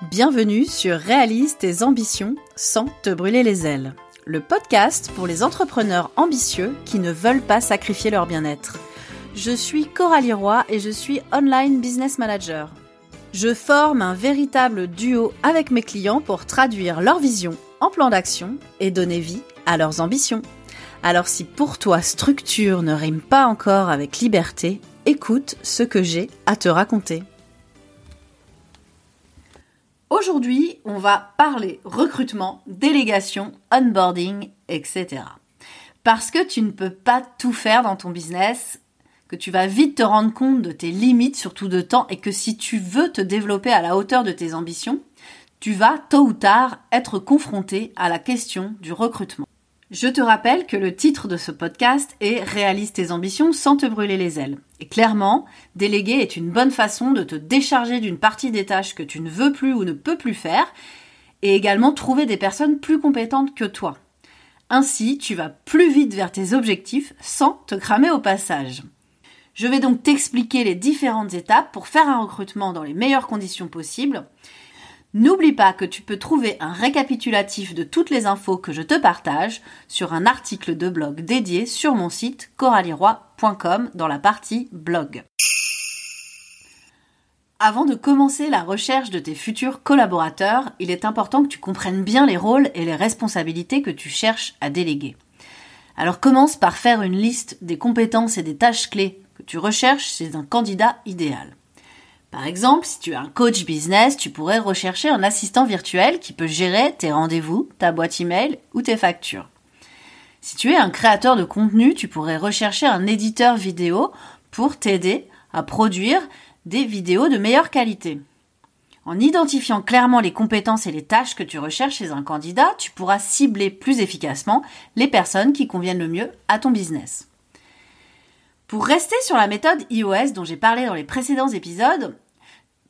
Bienvenue sur Réalise tes ambitions sans te brûler les ailes, le podcast pour les entrepreneurs ambitieux qui ne veulent pas sacrifier leur bien-être. Je suis Coralie Roy et je suis online business manager. Je forme un véritable duo avec mes clients pour traduire leur vision en plan d'action et donner vie à leurs ambitions. Alors si pour toi structure ne rime pas encore avec liberté, écoute ce que j'ai à te raconter. Aujourd'hui, on va parler recrutement, délégation, onboarding, etc. Parce que tu ne peux pas tout faire dans ton business, que tu vas vite te rendre compte de tes limites, surtout de temps, et que si tu veux te développer à la hauteur de tes ambitions, tu vas tôt ou tard être confronté à la question du recrutement. Je te rappelle que le titre de ce podcast est Réalise tes ambitions sans te brûler les ailes. Et clairement, déléguer est une bonne façon de te décharger d'une partie des tâches que tu ne veux plus ou ne peux plus faire, et également trouver des personnes plus compétentes que toi. Ainsi, tu vas plus vite vers tes objectifs sans te cramer au passage. Je vais donc t'expliquer les différentes étapes pour faire un recrutement dans les meilleures conditions possibles N'oublie pas que tu peux trouver un récapitulatif de toutes les infos que je te partage sur un article de blog dédié sur mon site coralieroy.com dans la partie blog. Avant de commencer la recherche de tes futurs collaborateurs, il est important que tu comprennes bien les rôles et les responsabilités que tu cherches à déléguer. Alors commence par faire une liste des compétences et des tâches clés que tu recherches chez un candidat idéal. Par exemple, si tu es un coach business, tu pourrais rechercher un assistant virtuel qui peut gérer tes rendez-vous, ta boîte email ou tes factures. Si tu es un créateur de contenu, tu pourrais rechercher un éditeur vidéo pour t'aider à produire des vidéos de meilleure qualité. En identifiant clairement les compétences et les tâches que tu recherches chez un candidat, tu pourras cibler plus efficacement les personnes qui conviennent le mieux à ton business. Pour rester sur la méthode iOS dont j'ai parlé dans les précédents épisodes,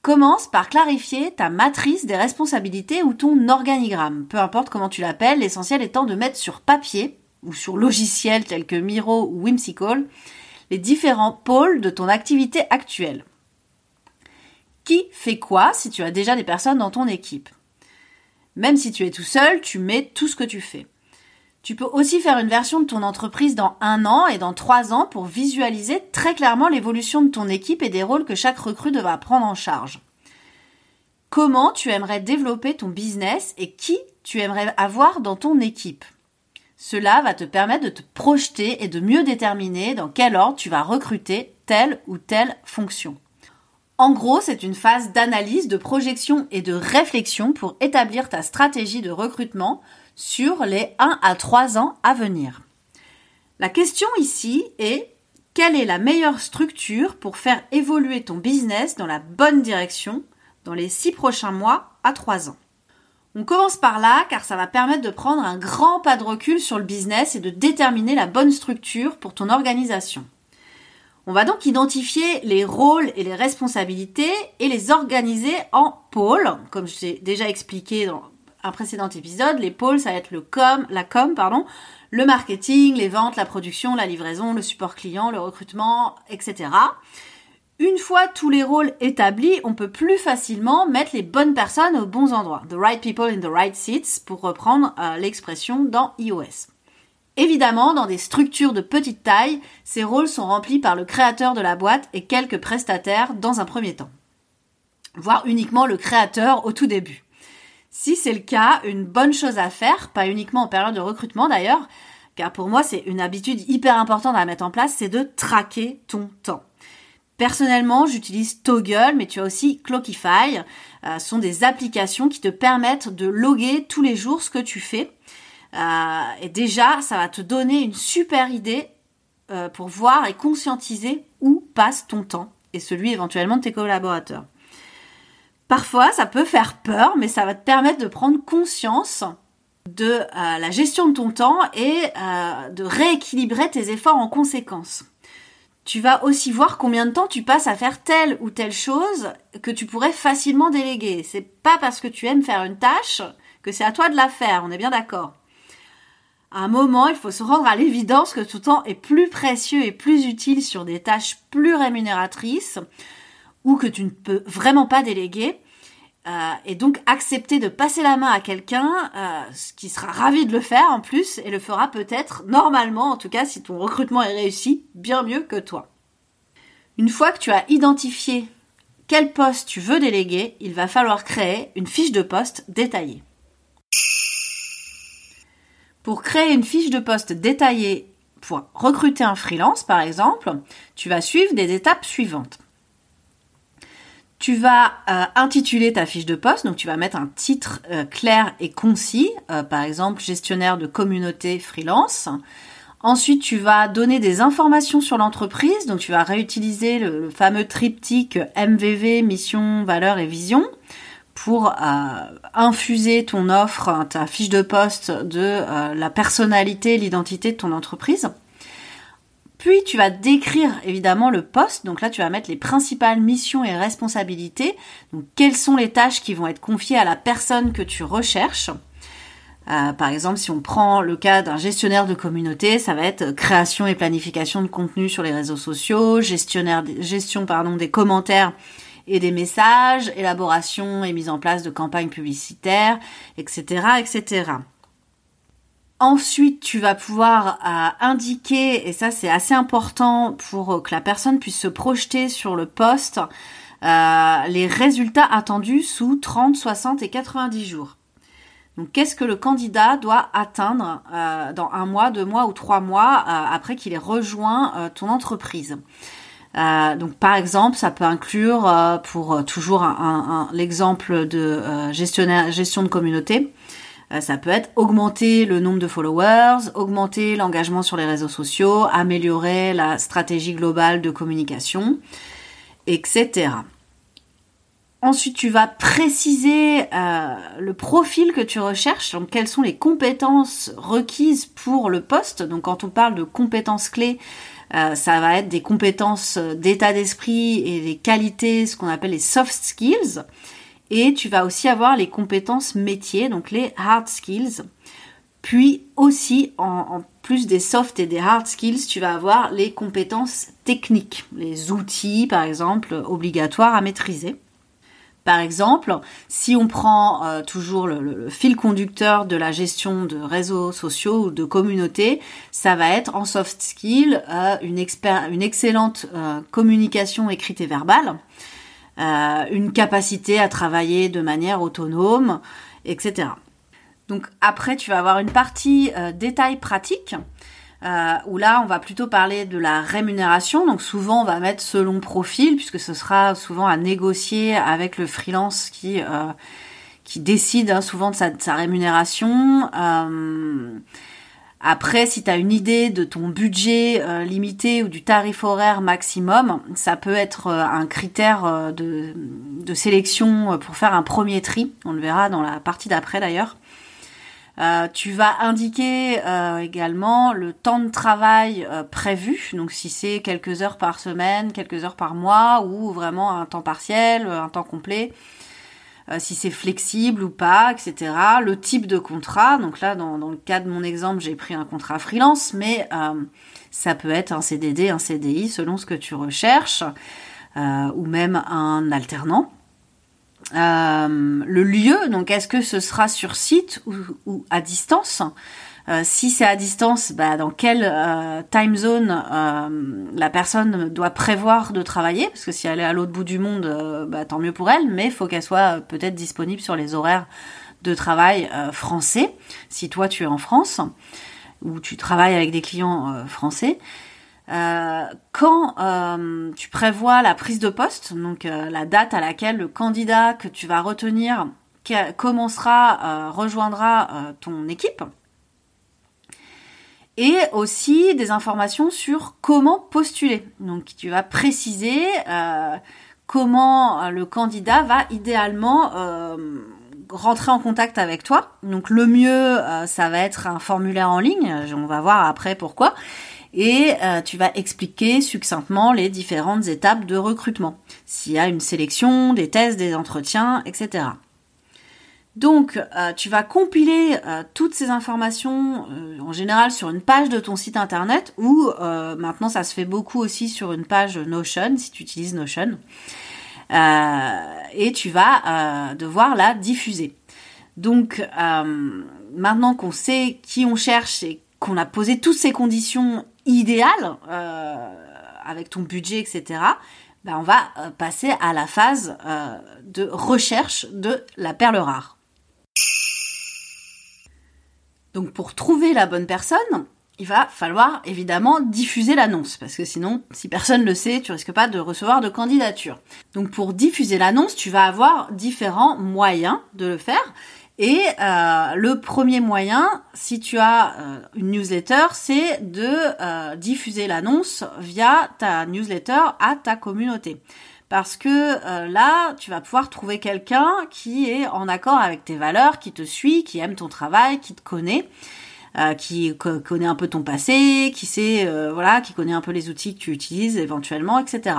commence par clarifier ta matrice des responsabilités ou ton organigramme. Peu importe comment tu l'appelles, l'essentiel étant de mettre sur papier ou sur logiciel tels que Miro ou Whimsical les différents pôles de ton activité actuelle. Qui fait quoi si tu as déjà des personnes dans ton équipe? Même si tu es tout seul, tu mets tout ce que tu fais. Tu peux aussi faire une version de ton entreprise dans un an et dans trois ans pour visualiser très clairement l'évolution de ton équipe et des rôles que chaque recrue devra prendre en charge. Comment tu aimerais développer ton business et qui tu aimerais avoir dans ton équipe? Cela va te permettre de te projeter et de mieux déterminer dans quel ordre tu vas recruter telle ou telle fonction. En gros, c'est une phase d'analyse, de projection et de réflexion pour établir ta stratégie de recrutement sur les 1 à 3 ans à venir. La question ici est quelle est la meilleure structure pour faire évoluer ton business dans la bonne direction dans les 6 prochains mois à 3 ans? On commence par là car ça va permettre de prendre un grand pas de recul sur le business et de déterminer la bonne structure pour ton organisation. On va donc identifier les rôles et les responsabilités et les organiser en pôles, comme je t'ai déjà expliqué dans un précédent épisode, les pôles, ça va être le com, la com, pardon, le marketing, les ventes, la production, la livraison, le support client, le recrutement, etc. Une fois tous les rôles établis, on peut plus facilement mettre les bonnes personnes aux bons endroits. The right people in the right seats, pour reprendre euh, l'expression dans iOS. Évidemment, dans des structures de petite taille, ces rôles sont remplis par le créateur de la boîte et quelques prestataires dans un premier temps. Voire uniquement le créateur au tout début. Si c'est le cas, une bonne chose à faire, pas uniquement en période de recrutement d'ailleurs, car pour moi c'est une habitude hyper importante à mettre en place, c'est de traquer ton temps. Personnellement, j'utilise Toggle, mais tu as aussi Clockify. Euh, ce sont des applications qui te permettent de loguer tous les jours ce que tu fais. Euh, et déjà, ça va te donner une super idée euh, pour voir et conscientiser où passe ton temps et celui éventuellement de tes collaborateurs. Parfois, ça peut faire peur, mais ça va te permettre de prendre conscience de euh, la gestion de ton temps et euh, de rééquilibrer tes efforts en conséquence. Tu vas aussi voir combien de temps tu passes à faire telle ou telle chose que tu pourrais facilement déléguer. C'est pas parce que tu aimes faire une tâche que c'est à toi de la faire, on est bien d'accord. À un moment, il faut se rendre à l'évidence que ton temps est plus précieux et plus utile sur des tâches plus rémunératrices ou que tu ne peux vraiment pas déléguer. Et donc accepter de passer la main à quelqu'un qui sera ravi de le faire en plus et le fera peut-être normalement, en tout cas si ton recrutement est réussi, bien mieux que toi. Une fois que tu as identifié quel poste tu veux déléguer, il va falloir créer une fiche de poste détaillée. Pour créer une fiche de poste détaillée pour recruter un freelance, par exemple, tu vas suivre des étapes suivantes. Tu vas euh, intituler ta fiche de poste, donc tu vas mettre un titre euh, clair et concis, euh, par exemple gestionnaire de communauté freelance. Ensuite, tu vas donner des informations sur l'entreprise, donc tu vas réutiliser le, fameux triptyque MVV, mission, valeur et vision pour infuser ton offre, ta fiche de poste de la personnalité, l'identité de ton entreprise. Puis tu vas décrire évidemment le poste. Donc là, tu vas mettre les principales missions et responsabilités. Donc quelles sont les tâches qui vont être confiées à la personne que tu recherches? Euh, par exemple, si on prend le cas d'un gestionnaire de communauté, ça va être création et planification de contenu sur les réseaux sociaux, gestion des commentaires et des messages, élaboration et mise en place de campagnes publicitaires, etc., etc. Ensuite, tu vas pouvoir euh, indiquer, et ça c'est assez important pour que la personne puisse se projeter sur le poste, euh, les résultats attendus sous 30, 60 et 90 jours. Donc, qu'est-ce que le candidat doit atteindre euh, dans un mois, deux mois ou trois mois après qu'il ait rejoint ton entreprise? Donc par exemple, ça peut inclure, pour toujours l'exemple de gestion de communauté, euh, ça peut être augmenter le nombre de followers, augmenter l'engagement sur les réseaux sociaux, améliorer la stratégie globale de communication, etc. Ensuite, tu vas préciser euh, le profil que tu recherches, donc quelles sont les compétences requises pour le poste. Donc quand on parle de compétences clés, euh, ça va être des compétences d'état d'esprit et des qualités, ce qu'on appelle les soft skills. Et tu vas aussi avoir les compétences métiers, donc les hard skills. Puis aussi, en, plus des soft et des hard skills, tu vas avoir les compétences techniques, les outils par exemple obligatoires à maîtriser. Par exemple, si on prend euh, toujours le, fil conducteur de la gestion de réseaux sociaux ou de communautés, ça va être en soft skill euh, une, excellente euh, communication écrite et verbale, euh, une capacité à travailler de manière autonome, etc. Donc après, tu vas avoir une partie euh, détail pratique, euh, où là, on va plutôt parler de la rémunération. Donc souvent, on va mettre selon profil, puisque ce sera souvent à négocier avec le freelance qui, qui décide hein, souvent de sa rémunération. Après, si tu as une idée de ton budget euh, limité ou du tarif horaire maximum, ça peut être euh, un critère euh, de, de, sélection pour faire un premier tri. On le verra dans la partie d'après d'ailleurs. tu vas indiquer également le temps de travail prévu, donc si c'est quelques heures par semaine, quelques heures par mois ou vraiment un temps partiel, un temps complet. Euh, si c'est flexible ou pas, etc. Le type de contrat. Donc là, dans, le cas de mon exemple, j'ai pris un contrat freelance, mais euh, ça peut être un CDD, un CDI, selon ce que tu recherches, euh, ou même un alternant. le lieu, donc est-ce que ce sera sur site ou à distance? Euh, si c'est à distance, bah, dans quelle euh, time zone euh, la personne doit prévoir de travailler, parce que si elle est à l'autre bout du monde, bah, tant mieux pour elle, mais il faut qu'elle soit peut-être disponible sur les horaires de travail français, si toi tu es en France, ou tu travailles avec des clients français. quand tu prévois la prise de poste, donc la date à laquelle le candidat que tu vas retenir commencera, rejoindra ton équipe, et aussi des informations sur comment postuler. Donc tu vas préciser euh, comment le candidat va idéalement euh, rentrer en contact avec toi. Donc le mieux, euh, ça va être un formulaire en ligne, on va voir après pourquoi. Et tu vas expliquer succinctement les différentes étapes de recrutement. S'il y a une sélection, des tests, des entretiens, etc. Donc, euh, tu vas compiler euh, toutes ces informations euh, en général sur une page de ton site internet ou maintenant ça se fait beaucoup aussi sur une page Notion si tu utilises Notion. et tu vas devoir la diffuser. Donc maintenant qu'on sait qui on cherche et qu'on a posé toutes ces conditions idéales avec ton budget, etc., ben on va passer à la phase de recherche de la perle rare. Donc pour trouver la bonne personne, il va falloir évidemment diffuser l'annonce, parce que sinon, si personne le sait, tu risques pas de recevoir de candidature. Donc pour diffuser l'annonce, tu vas avoir différents moyens de le faire. Et euh, le premier moyen, si tu as euh, une newsletter, c'est de euh, diffuser l'annonce via ta newsletter à ta communauté parce que euh, là, tu vas pouvoir trouver quelqu'un qui est en accord avec tes valeurs, qui te suit, qui aime ton travail, qui te connaît. Euh, qui connaît un peu ton passé, qui sait, euh, voilà, qui connaît un peu les outils que tu utilises éventuellement, etc.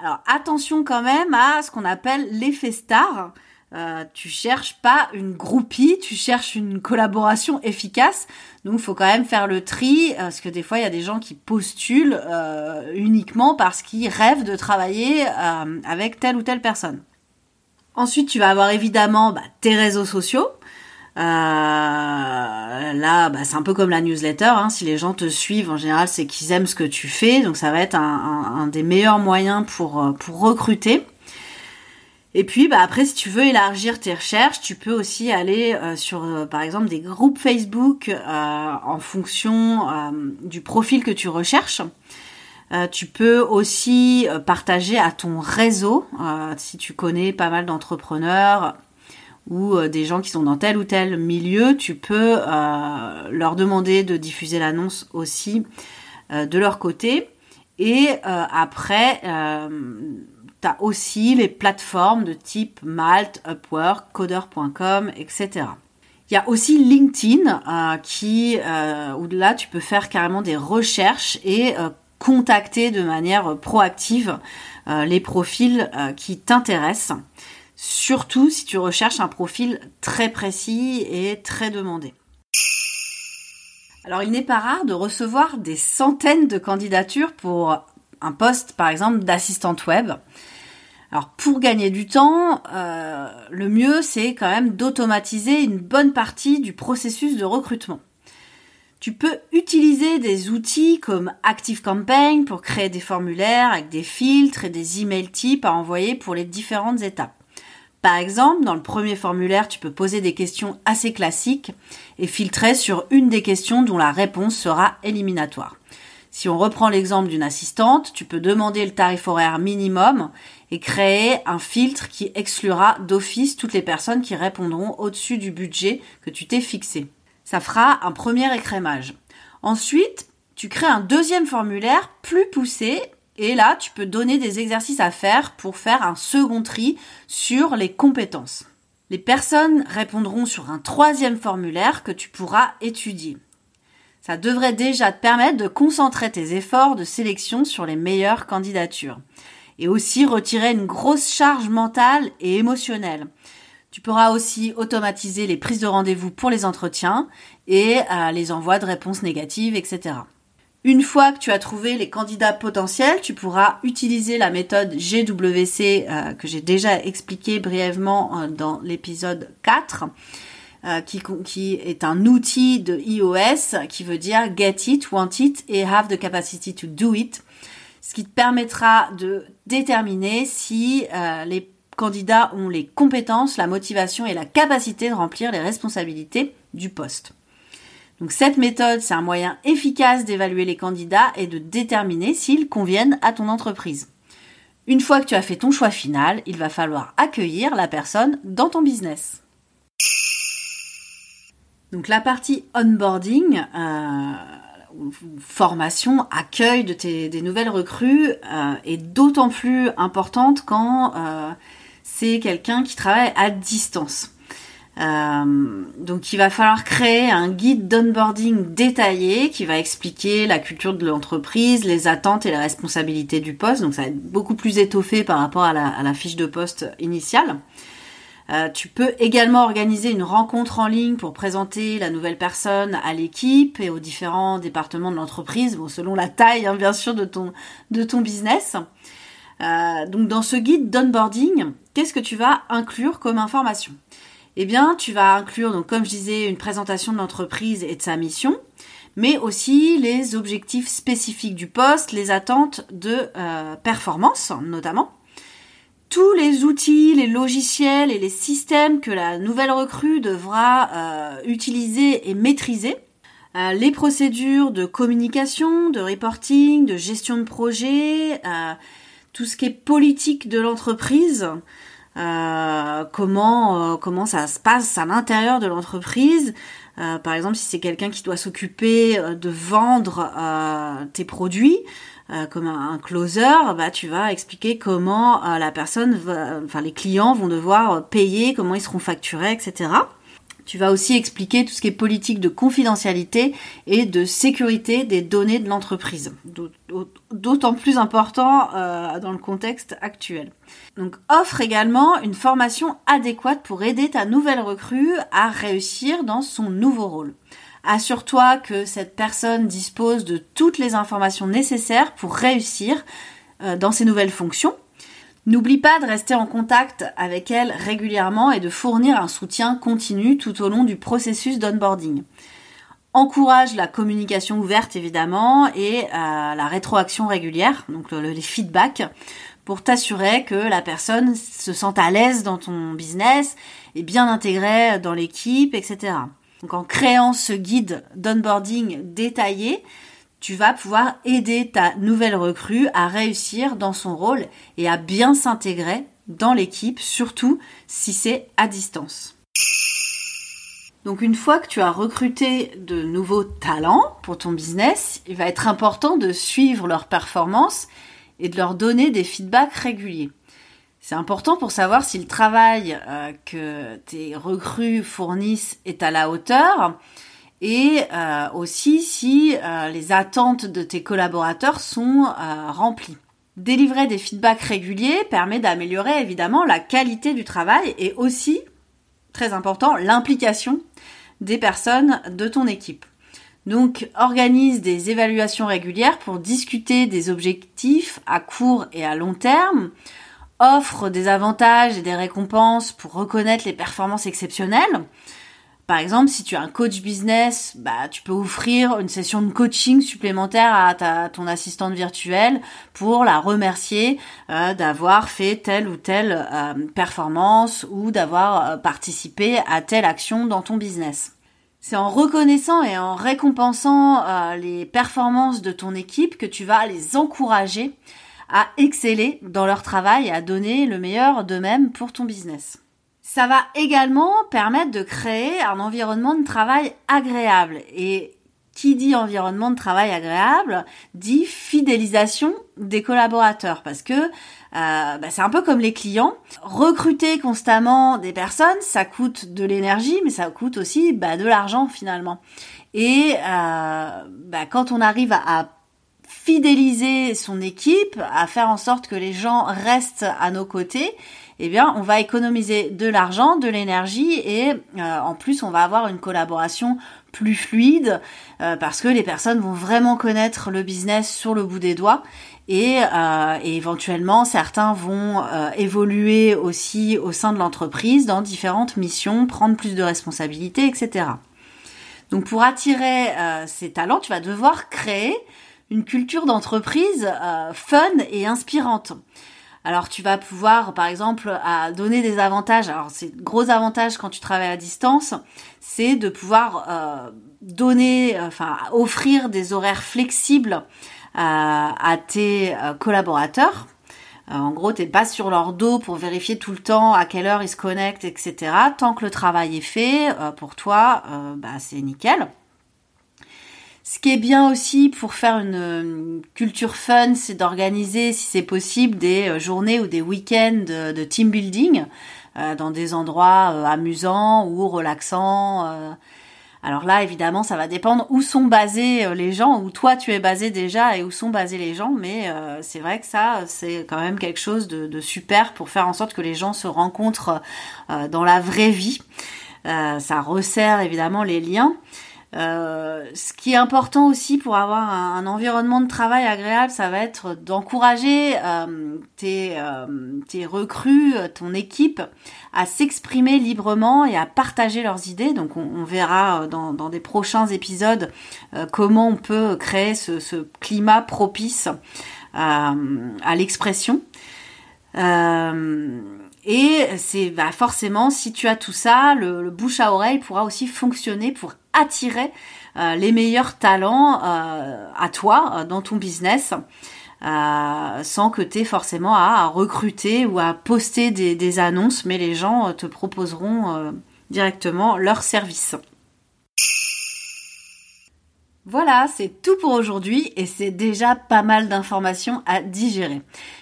Alors attention quand même à ce qu'on appelle l'effet star. Euh, tu cherches pas une groupie, tu cherches une collaboration efficace. Donc, il faut quand même faire le tri, euh, parce que des fois, il y a des gens qui postulent euh, uniquement parce qu'ils rêvent de travailler avec telle ou telle personne. Ensuite, tu vas avoir évidemment bah, tes réseaux sociaux. là, bah, c'est un peu comme la newsletter. Hein. Si les gens te suivent, en général, c'est qu'ils aiment ce que tu fais. Donc, ça va être un, un des meilleurs moyens pour, pour recruter. Et puis, bah, après, si tu veux élargir tes recherches, tu peux aussi aller euh, sur, euh, par exemple, des groupes Facebook euh, en fonction du profil que tu recherches. tu peux aussi partager à ton réseau, si tu connais pas mal d'entrepreneurs ou des gens qui sont dans tel ou tel milieu, tu peux leur demander de diffuser l'annonce aussi de leur côté. Et après, T'as aussi les plateformes de type Malt, Upwork, Coder.com, etc. Il y a aussi LinkedIn euh, qui, euh, où là tu peux faire carrément des recherches et euh, contacter de manière proactive les profils qui t'intéressent. Surtout si tu recherches un profil très précis et très demandé. Alors il n'est pas rare de recevoir des centaines de candidatures pour un poste par exemple d'assistante web. Alors pour gagner du temps, euh, le mieux c'est quand même d'automatiser une bonne partie du processus de recrutement. Tu peux utiliser des outils comme ActiveCampaign pour créer des formulaires avec des filtres et des emails types à envoyer pour les différentes étapes. Par exemple, dans le premier formulaire, tu peux poser des questions assez classiques et filtrer sur une des questions dont la réponse sera éliminatoire. Si on reprend l'exemple d'une assistante, tu peux demander le tarif horaire minimum et créer un filtre qui exclura d'office toutes les personnes qui répondront au-dessus du budget que tu t'es fixé. Ça fera un premier écrémage. Ensuite, tu crées un deuxième formulaire plus poussé et là, tu peux donner des exercices à faire pour faire un second tri sur les compétences. Les personnes répondront sur un troisième formulaire que tu pourras étudier. Ça devrait déjà te permettre de concentrer tes efforts de sélection sur les meilleures candidatures. Et aussi retirer une grosse charge mentale et émotionnelle. Tu pourras aussi automatiser les prises de rendez-vous pour les entretiens et euh, les envois de réponses négatives, etc. Une fois que tu as trouvé les candidats potentiels, tu pourras utiliser la méthode GWC euh, que j'ai déjà expliqué brièvement euh, dans l'épisode 4 euh, qui, est un outil de iOS qui veut dire get it, want it et have the capacity to do it, ce qui te permettra de déterminer si euh, les candidats ont les compétences, la motivation et la capacité de remplir les responsabilités du poste. Donc cette méthode, c'est un moyen efficace d'évaluer les candidats et de déterminer s'ils conviennent à ton entreprise. Une fois que tu as fait ton choix final, il va falloir accueillir la personne dans ton business. Donc la partie onboarding, euh, formation, accueil de tes, des nouvelles recrues euh, est d'autant plus importante quand euh, c'est quelqu'un qui travaille à distance. Donc il va falloir créer un guide d'onboarding détaillé qui va expliquer la culture de l'entreprise, les attentes et les responsabilités du poste. Donc ça va être beaucoup plus étoffé par rapport la, à la fiche de poste initiale. Euh, tu peux également organiser une rencontre en ligne pour présenter la nouvelle personne à l'équipe et aux différents départements de l'entreprise, selon la taille hein, bien sûr de ton, business. donc dans ce guide d'onboarding, qu'est-ce que tu vas inclure comme information? Eh bien, tu vas inclure, donc comme je disais, une présentation de l'entreprise et de sa mission, mais aussi les objectifs spécifiques du poste, les attentes de performance notamment tous les outils, les logiciels et les systèmes que la nouvelle recrue devra euh, utiliser et maîtriser, euh, les procédures de communication, de reporting, de gestion de projet, euh, tout ce qui est politique de l'entreprise, comment comment ça se passe à l'intérieur de l'entreprise. par exemple, si c'est quelqu'un qui doit s'occuper de vendre tes produits, euh, comme un, closer, bah tu vas expliquer comment euh, la personne, les clients vont devoir payer, comment ils seront facturés, etc. Tu vas aussi expliquer tout ce qui est politique de confidentialité et de sécurité des données de l'entreprise, d'autant plus important euh, dans le contexte actuel. Donc offre également une formation adéquate pour aider ta nouvelle recrue à réussir dans son nouveau rôle. Assure-toi que cette personne dispose de toutes les informations nécessaires pour réussir euh, dans ses nouvelles fonctions. N'oublie pas de rester en contact avec elle régulièrement et de fournir un soutien continu tout au long du processus d'onboarding. Encourage la communication ouverte évidemment et euh, la rétroaction régulière, donc les feedbacks, pour t'assurer que la personne se sente à l'aise dans ton business et bien intégrée dans l'équipe, etc. Donc en créant ce guide d'onboarding détaillé, tu vas pouvoir aider ta nouvelle recrue à réussir dans son rôle et à bien s'intégrer dans l'équipe, surtout si c'est à distance. Donc une fois que tu as recruté de nouveaux talents pour ton business, il va être important de suivre leurs performances et de leur donner des feedbacks réguliers. C'est important pour savoir si le travail euh, que tes recrues fournissent est à la hauteur et euh, aussi si euh, les attentes de tes collaborateurs sont remplies. Délivrer des feedbacks réguliers permet d'améliorer évidemment la qualité du travail et aussi, très important, l'implication des personnes de ton équipe. Donc organise des évaluations régulières pour discuter des objectifs à court et à long terme, offre des avantages et des récompenses pour reconnaître les performances exceptionnelles. Par exemple, si tu as un coach business, bah, tu peux offrir une session de coaching supplémentaire à ton assistante virtuelle pour la remercier euh, d'avoir fait telle ou telle euh, performance ou d'avoir euh, participé à telle action dans ton business. C'est en reconnaissant et en récompensant les performances de ton équipe que tu vas les encourager à exceller dans leur travail à donner le meilleur d'eux-mêmes pour ton business. Ça va également permettre de créer un environnement de travail agréable. Et qui dit environnement de travail agréable dit fidélisation des collaborateurs parce que euh, bah, c'est un peu comme les clients. Recruter constamment des personnes, ça coûte de l'énergie, mais ça coûte aussi bah, de l'argent finalement. Et euh, bah, quand on arrive à fidéliser son équipe, à faire en sorte que les gens restent à nos côtés, eh bien, on va économiser de l'argent, de l'énergie et euh, en plus, on va avoir une collaboration plus fluide euh, parce que les personnes vont vraiment connaître le business sur le bout des doigts et, euh, et éventuellement certains vont évoluer aussi au sein de l'entreprise dans différentes missions, prendre plus de responsabilités, etc. Donc pour attirer ces talents, tu vas devoir créer une culture d'entreprise euh, fun et inspirante. Alors tu vas pouvoir, par exemple, à donner des avantages. Alors c'est gros avantage quand tu travailles à distance, c'est de pouvoir euh, donner, enfin offrir des horaires flexibles euh, à tes collaborateurs. en gros, t'es pas sur leur dos pour vérifier tout le temps à quelle heure ils se connectent, etc. Tant que le travail est fait, pour toi, bah, c'est nickel. Ce qui est bien aussi pour faire une, culture fun, c'est d'organiser, si c'est possible, des euh, journées ou des week-ends de, team building euh, dans des endroits euh, amusants ou relaxants. Alors là, évidemment, ça va dépendre où sont basés les gens, où toi tu es basé déjà et où sont basés les gens, mais c'est vrai que ça, c'est quand même quelque chose de, de, super pour faire en sorte que les gens se rencontrent dans la vraie vie. ça resserre évidemment les liens. Euh, ce qui est important aussi pour avoir un, environnement de travail agréable, ça va être d'encourager euh, tes, euh, tes recrues, ton équipe à s'exprimer librement et à partager leurs idées. Donc on, verra dans, des prochains épisodes comment on peut créer ce climat propice à l'expression. Et c'est bah, forcément, si tu as tout ça, le, bouche à oreille pourra aussi fonctionner pour attirer euh, les meilleurs talents euh, à toi euh, dans ton business. sans que tu aies forcément à, recruter ou à poster des, annonces, mais les gens te proposeront directement leurs services. Voilà, c'est tout pour aujourd'hui et c'est déjà pas mal d'informations à digérer.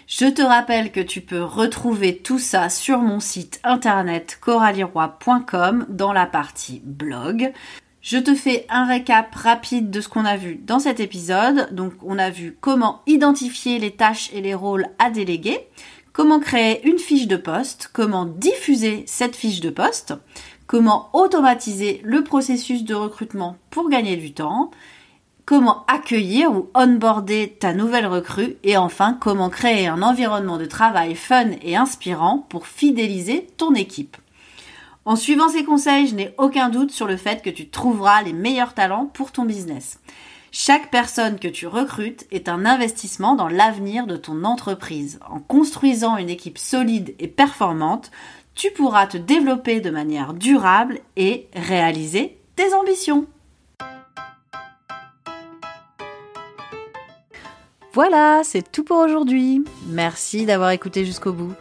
Je te rappelle que tu peux retrouver tout ça sur mon site internet coraliroy.com dans la partie blog. Je te fais un récap rapide de ce qu'on a vu dans cet épisode. Donc on a vu comment identifier les tâches et les rôles à déléguer, comment créer une fiche de poste, comment diffuser cette fiche de poste, comment automatiser le processus de recrutement pour gagner du temps, comment accueillir ou onboarder ta nouvelle recrue et enfin comment créer un environnement de travail fun et inspirant pour fidéliser ton équipe. En suivant ces conseils, je n'ai aucun doute sur le fait que tu trouveras les meilleurs talents pour ton business. Chaque personne que tu recrutes est un investissement dans l'avenir de ton entreprise. En construisant une équipe solide et performante, tu pourras te développer de manière durable et réaliser tes ambitions. Voilà, c'est tout pour aujourd'hui. Merci d'avoir écouté jusqu'au bout.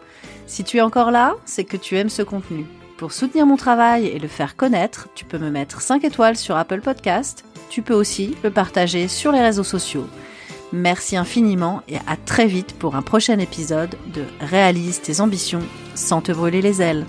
Si tu es encore là, c'est que tu aimes ce contenu. Pour soutenir mon travail et le faire connaître, tu peux me mettre 5 étoiles sur Apple Podcast. Tu peux aussi le partager sur les réseaux sociaux. Merci infiniment et à très vite pour un prochain épisode de Réalise tes ambitions sans te brûler les ailes.